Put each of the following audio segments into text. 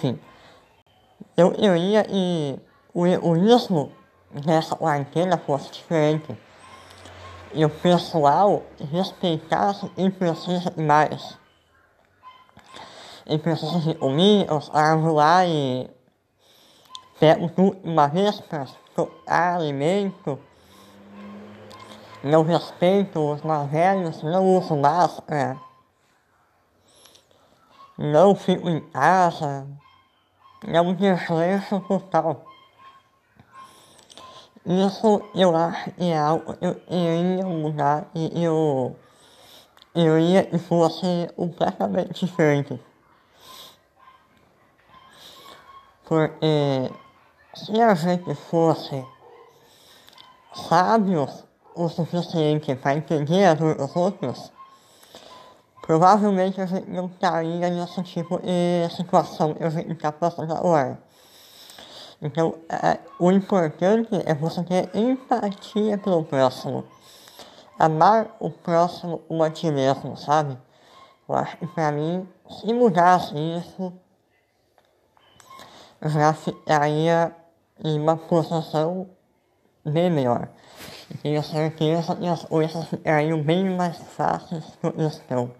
enfim. Eu, ia e o egoísmo nessa quarentena fosse diferente. E o pessoal respeitasse e precisa de mais. E precisa de comida, os carros lá e pego tudo uma vez para tocar alimento. Não respeito os mais velhos, não uso máscara. Não fico em casa. Não descanso total. Isso eu acho que é algo que eu iria mudar e eu, eu ia que fosse completamente diferente. Porque se a gente fosse sábios o suficiente para entender a dor dos outros, provavelmente a gente não estaria nesse tipo de situação que a gente está passando agora. Então, é, o importante é você ter empatia pelo próximo. Amar o próximo como a ti mesmo, sabe? Eu acho que pra mim, se mudasse isso, já ficaria em uma posição bem melhor. E tenho certeza que as coisas ficariam bem mais fáceis do que estão.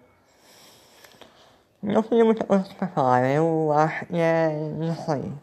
Não tenho muita coisa pra falar, eu acho que é isso aí.